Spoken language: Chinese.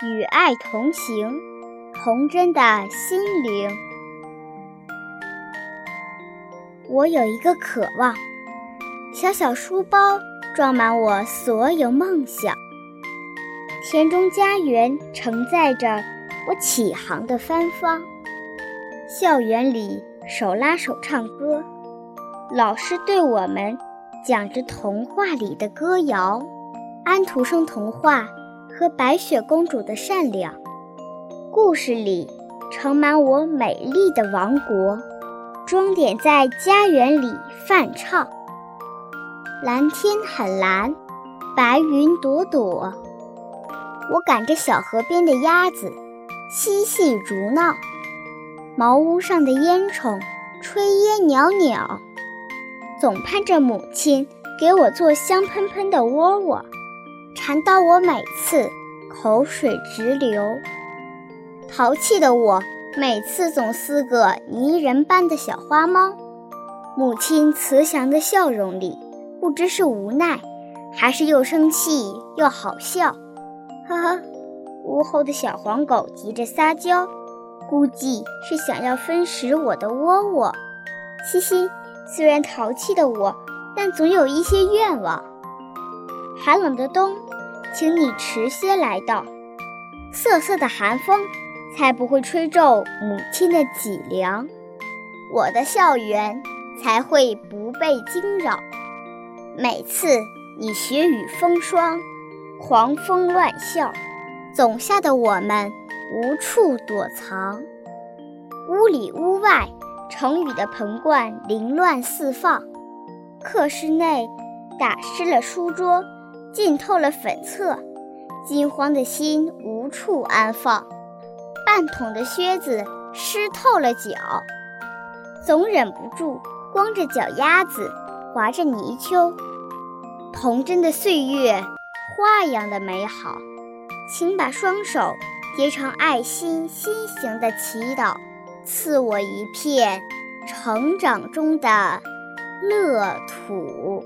与爱同行，童真的心灵。我有一个渴望，小小书包装满我所有梦想。田中家园承载着我启航的芬芳。校园里手拉手唱歌，老师对我们讲着童话里的歌谣，安徒生童话。和白雪公主的善良，故事里盛满我美丽的王国，装点在家园里泛唱。蓝天很蓝，白云朵朵。我赶着小河边的鸭子，嬉戏逐闹；茅屋上的烟囱，炊烟袅袅。总盼着母亲给我做香喷喷的窝窝。馋到我每次口水直流，淘气的我每次总撕个泥人般的小花猫。母亲慈祥的笑容里，不知是无奈，还是又生气又好笑。呵呵，屋后的小黄狗急着撒娇，估计是想要分食我的窝窝。嘻嘻，虽然淘气的我，但总有一些愿望。寒冷的冬。请你迟些来到，瑟瑟的寒风才不会吹皱母亲的脊梁，我的校园才会不被惊扰。每次你雪雨风霜，狂风乱啸，总吓得我们无处躲藏。屋里屋外，成语的盆罐凌乱四放，课室内打湿了书桌。浸透了粉册，惊慌的心无处安放；半桶的靴子湿透了脚，总忍不住光着脚丫子划着泥鳅。童真的岁月，花一样的美好，请把双手结成爱心心形的祈祷，赐我一片成长中的乐土。